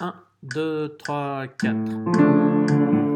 1, 2, 3, 4.